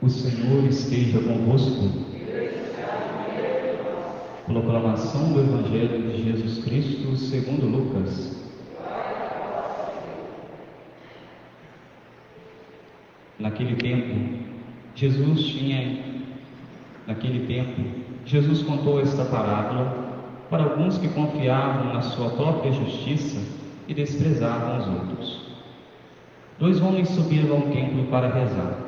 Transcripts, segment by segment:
O Senhor esteja convosco. Proclamação do Evangelho de Jesus Cristo segundo Lucas. Naquele tempo, Jesus tinha naquele tempo, Jesus contou esta parábola para alguns que confiavam na sua própria justiça e desprezavam os outros. Dois homens subiram ao templo para rezar.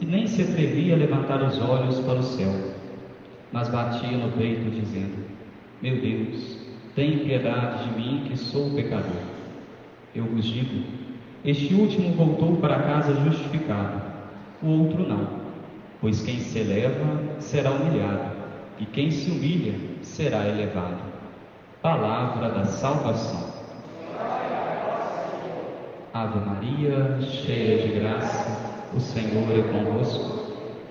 e nem se atrevia a levantar os olhos para o céu, mas batia no peito, dizendo: Meu Deus, tem piedade de mim, que sou pecador. Eu vos digo: este último voltou para casa justificado, o outro não, pois quem se eleva será humilhado, e quem se humilha será elevado. Palavra da salvação. Ave Maria, cheia de graça, o Senhor é convosco.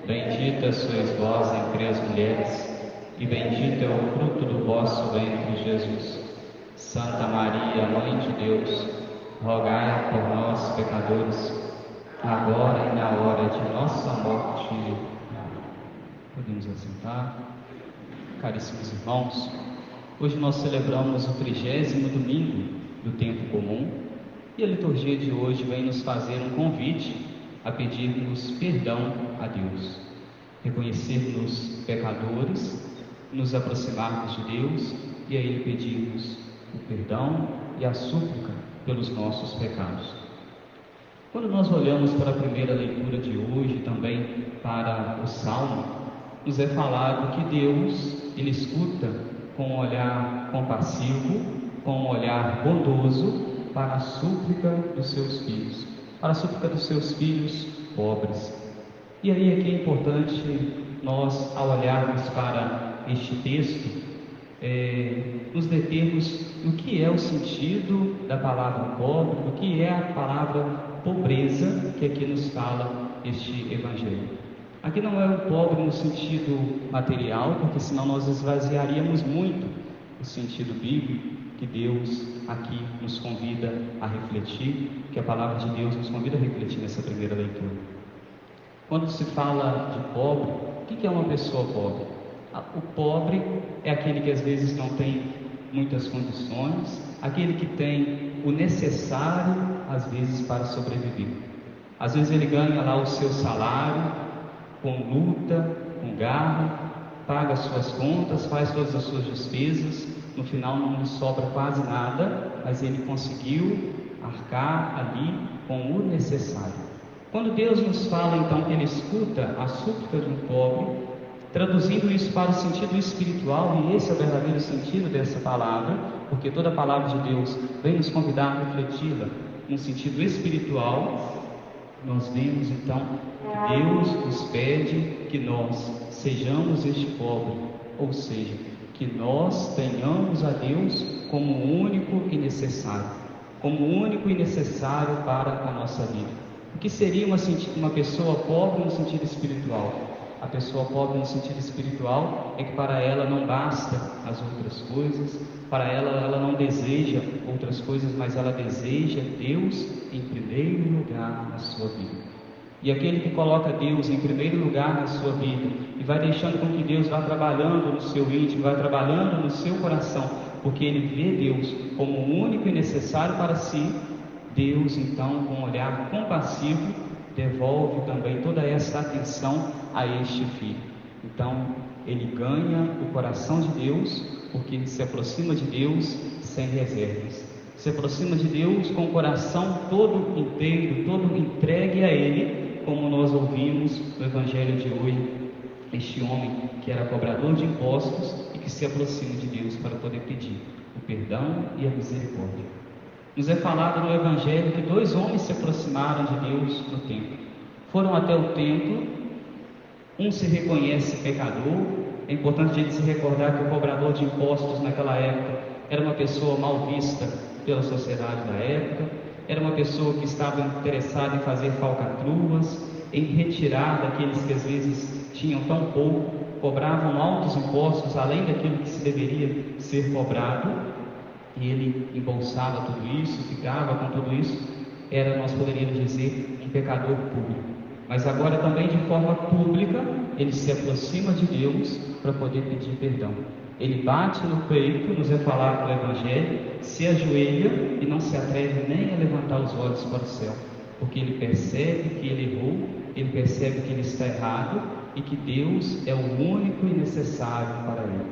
Bendita sois vós entre as mulheres, e bendito é o fruto do vosso ventre, Jesus. Santa Maria, Mãe de Deus, rogai por nós, pecadores, agora e na hora de nossa morte. Podemos assentar. Caríssimos irmãos, hoje nós celebramos o trigésimo domingo do tempo comum e a liturgia de hoje vem nos fazer um convite a pedirmos perdão a Deus, reconhecermos pecadores, nos aproximarmos de Deus e a Ele pedirmos o perdão e a súplica pelos nossos pecados. Quando nós olhamos para a primeira leitura de hoje, também para o Salmo, nos é falado que Deus, Ele escuta com um olhar compassivo, com um olhar bondoso para a súplica dos seus filhos para a súplica dos seus filhos pobres. E aí é que é importante nós, ao olharmos para este texto, é, nos determos no que é o sentido da palavra pobre, o que é a palavra pobreza que aqui nos fala este Evangelho. Aqui não é o pobre no sentido material, porque senão nós esvaziaríamos muito o sentido bíblico, que Deus aqui nos convida a refletir, que a palavra de Deus nos convida a refletir nessa primeira leitura. Quando se fala de pobre, o que é uma pessoa pobre? O pobre é aquele que às vezes não tem muitas condições, aquele que tem o necessário, às vezes, para sobreviver. Às vezes ele ganha lá o seu salário com luta, com garra, paga as suas contas, faz todas as suas despesas, no final não lhe sobra quase nada, mas ele conseguiu arcar ali com o necessário. Quando Deus nos fala então que Ele escuta a súplica de um pobre, traduzindo isso para o sentido espiritual, e esse é o verdadeiro sentido dessa palavra, porque toda a palavra de Deus vem nos convidar a refleti-la no sentido espiritual, nós vemos então que Deus nos pede que nós sejamos este pobre, ou seja, que nós tenhamos a Deus como único e necessário, como único e necessário para a nossa vida. O que seria uma, uma pessoa pobre no sentido espiritual? A pessoa pobre no sentido espiritual é que para ela não basta as outras coisas, para ela ela não deseja outras coisas, mas ela deseja Deus em primeiro lugar na sua vida. E aquele que coloca Deus em primeiro lugar na sua vida e vai deixando com que Deus vá trabalhando no seu íntimo, vai trabalhando no seu coração, porque ele vê Deus como único e necessário para si, Deus então, com um olhar compassivo, devolve também toda essa atenção a este filho. Então, ele ganha o coração de Deus porque se aproxima de Deus sem reservas. Se aproxima de Deus com o coração todo inteiro, todo entregue a Ele, como nós ouvimos no Evangelho de hoje, este homem que era cobrador de impostos e que se aproxima de Deus para poder pedir o perdão e a misericórdia. Nos é falado no Evangelho que dois homens se aproximaram de Deus no templo. Foram até o templo Um se reconhece pecador, é importante a gente se recordar que o cobrador de impostos naquela época era uma pessoa mal vista pela sociedade da época, era uma pessoa que estava interessada em fazer falcatruas, em retirar daqueles que às vezes tinham tão pouco, cobravam altos impostos além daquilo que se deveria ser cobrado, e ele embolsava tudo isso, ficava com tudo isso, era, nós poderíamos dizer, um pecador público. Mas agora também de forma pública, ele se aproxima de Deus para poder pedir perdão. Ele bate no peito, nos é falado no Evangelho, se ajoelha e não se atreve nem a levantar os olhos para o céu, porque ele percebe que ele errou, ele percebe que ele está errado e que Deus é o único e necessário para ele.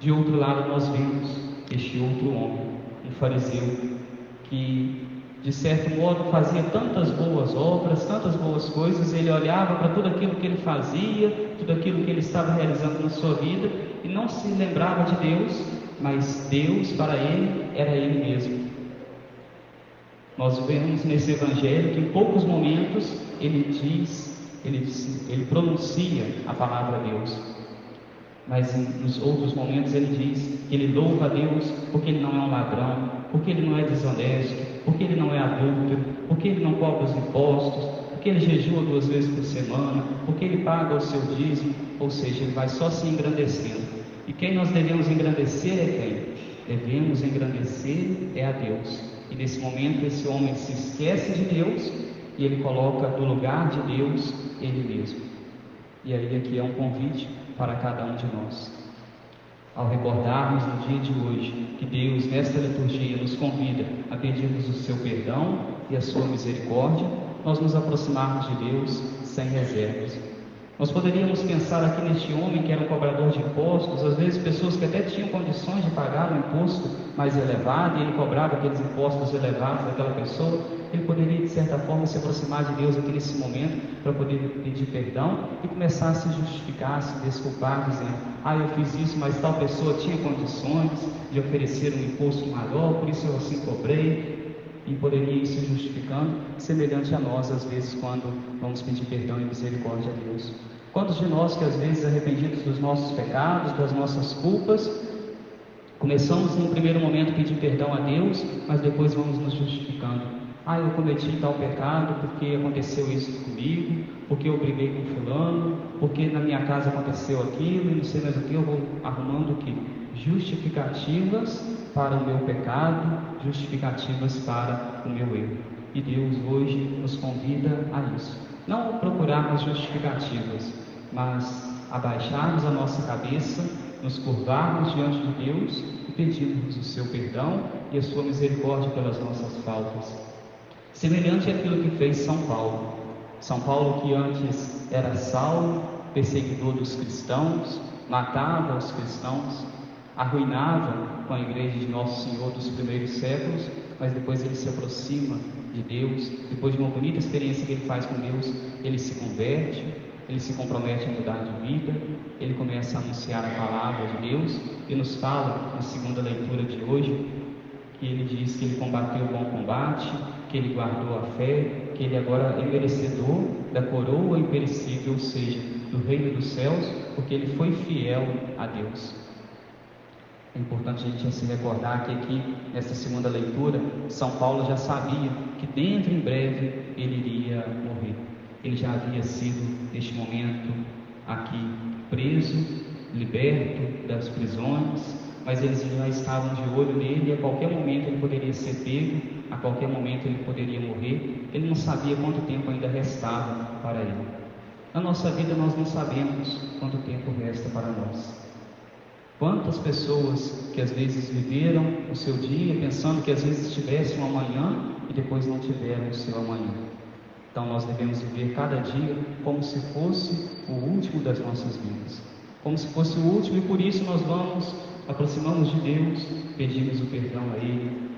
De outro lado, nós vemos este outro homem, um fariseu, que de certo modo fazia tantas boas obras, tantas boas coisas, ele olhava para tudo aquilo que ele fazia, tudo aquilo que ele estava realizando na sua vida e não se lembrava de Deus, mas Deus para ele era ele mesmo. Nós vemos nesse evangelho que em poucos momentos ele diz, ele, ele pronuncia a palavra Deus, mas nos outros momentos ele diz que ele louva a Deus porque ele não é um ladrão, porque ele não é desonesto, porque ele não é adúltero, porque ele não cobra os impostos, porque ele jejua duas vezes por semana, porque ele paga o seu dízimo, ou seja, ele vai só se engrandecendo. E quem nós devemos engrandecer é quem? Devemos engrandecer é a Deus. E nesse momento esse homem se esquece de Deus e ele coloca no lugar de Deus ele mesmo. E aí aqui é um convite para cada um de nós. Ao recordarmos no dia de hoje Deus, nesta liturgia, nos convida a pedirmos o seu perdão e a sua misericórdia, nós nos aproximarmos de Deus sem reservas. Nós poderíamos pensar aqui neste homem que era um cobrador de impostos, às vezes pessoas que até tinham condições de pagar um imposto mais elevado e ele cobrava aqueles impostos elevados daquela pessoa, ele poderia de certa forma se aproximar de Deus nesse momento para poder pedir perdão e começar a se justificar, a se desculpar, dizendo: Ah, eu fiz isso, mas tal pessoa tinha condições de oferecer um imposto maior, por isso eu assim cobrei. E poderia ir se justificando, semelhante a nós, às vezes, quando vamos pedir perdão e misericórdia a Deus. Quantos de nós que às vezes arrependidos dos nossos pecados, das nossas culpas, começamos num primeiro momento a pedir perdão a Deus, mas depois vamos nos justificando. Ah, eu cometi tal pecado porque aconteceu isso comigo, porque eu briguei com fulano, porque na minha casa aconteceu aquilo, e não sei mais o que, eu vou arrumando o que? Justificativas para o meu pecado, justificativas para o meu erro. E Deus hoje nos convida a isso. Não procurarmos justificativas, mas abaixarmos a nossa cabeça, nos curvarmos diante de Deus e pedirmos o seu perdão e a sua misericórdia pelas nossas faltas. Semelhante àquilo que fez São Paulo. São Paulo, que antes era Saulo, perseguidor dos cristãos, matava os cristãos, arruinava com a igreja de Nosso Senhor dos primeiros séculos, mas depois ele se aproxima de Deus, depois de uma bonita experiência que ele faz com Deus, ele se converte, ele se compromete a mudar de vida, ele começa a anunciar a palavra de Deus e nos fala, na segunda leitura de hoje, que ele diz que ele combateu o bom combate, que ele guardou a fé, que ele agora é merecedor da coroa imperecível, ou seja, do reino dos céus, porque ele foi fiel a Deus. É importante a gente se recordar que aqui, nessa segunda leitura, São Paulo já sabia que dentro em breve ele iria morrer. Ele já havia sido, neste momento, aqui preso, liberto das prisões, mas eles já estavam de olho nele e a qualquer momento ele poderia ser pego, a qualquer momento ele poderia morrer. Ele não sabia quanto tempo ainda restava para ele. Na nossa vida nós não sabemos quanto tempo resta para nós. Quantas pessoas que às vezes viveram o seu dia pensando que às vezes tivesse um amanhã e depois não tiveram o seu amanhã. Então nós devemos viver cada dia como se fosse o último das nossas vidas. Como se fosse o último e por isso nós vamos, aproximamos de Deus, pedimos o perdão a Ele,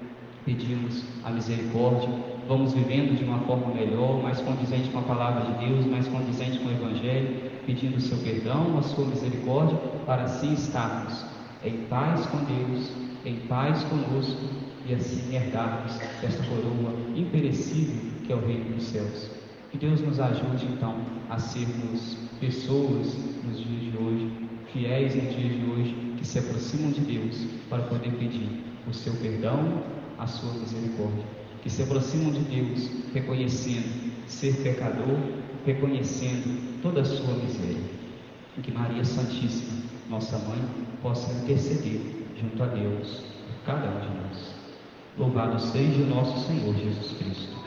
pedimos a misericórdia, vamos vivendo de uma forma melhor, mais condizente com a palavra de Deus, mais condizente com o Evangelho, pedindo o seu perdão, a sua misericórdia, para assim estarmos em paz com Deus, em paz conosco e assim herdarmos esta coroa imperecível que é o reino dos céus. Que Deus nos ajude então a sermos pessoas nos dias de hoje, fiéis nos dias de hoje, que se aproximam de Deus para poder pedir o seu perdão, a sua misericórdia. Que se aproximam de Deus reconhecendo ser pecador, reconhecendo toda a sua miséria. E que Maria Santíssima, nossa mãe, possa interceder junto a Deus por cada um de nós. Louvado seja o nosso Senhor Jesus Cristo.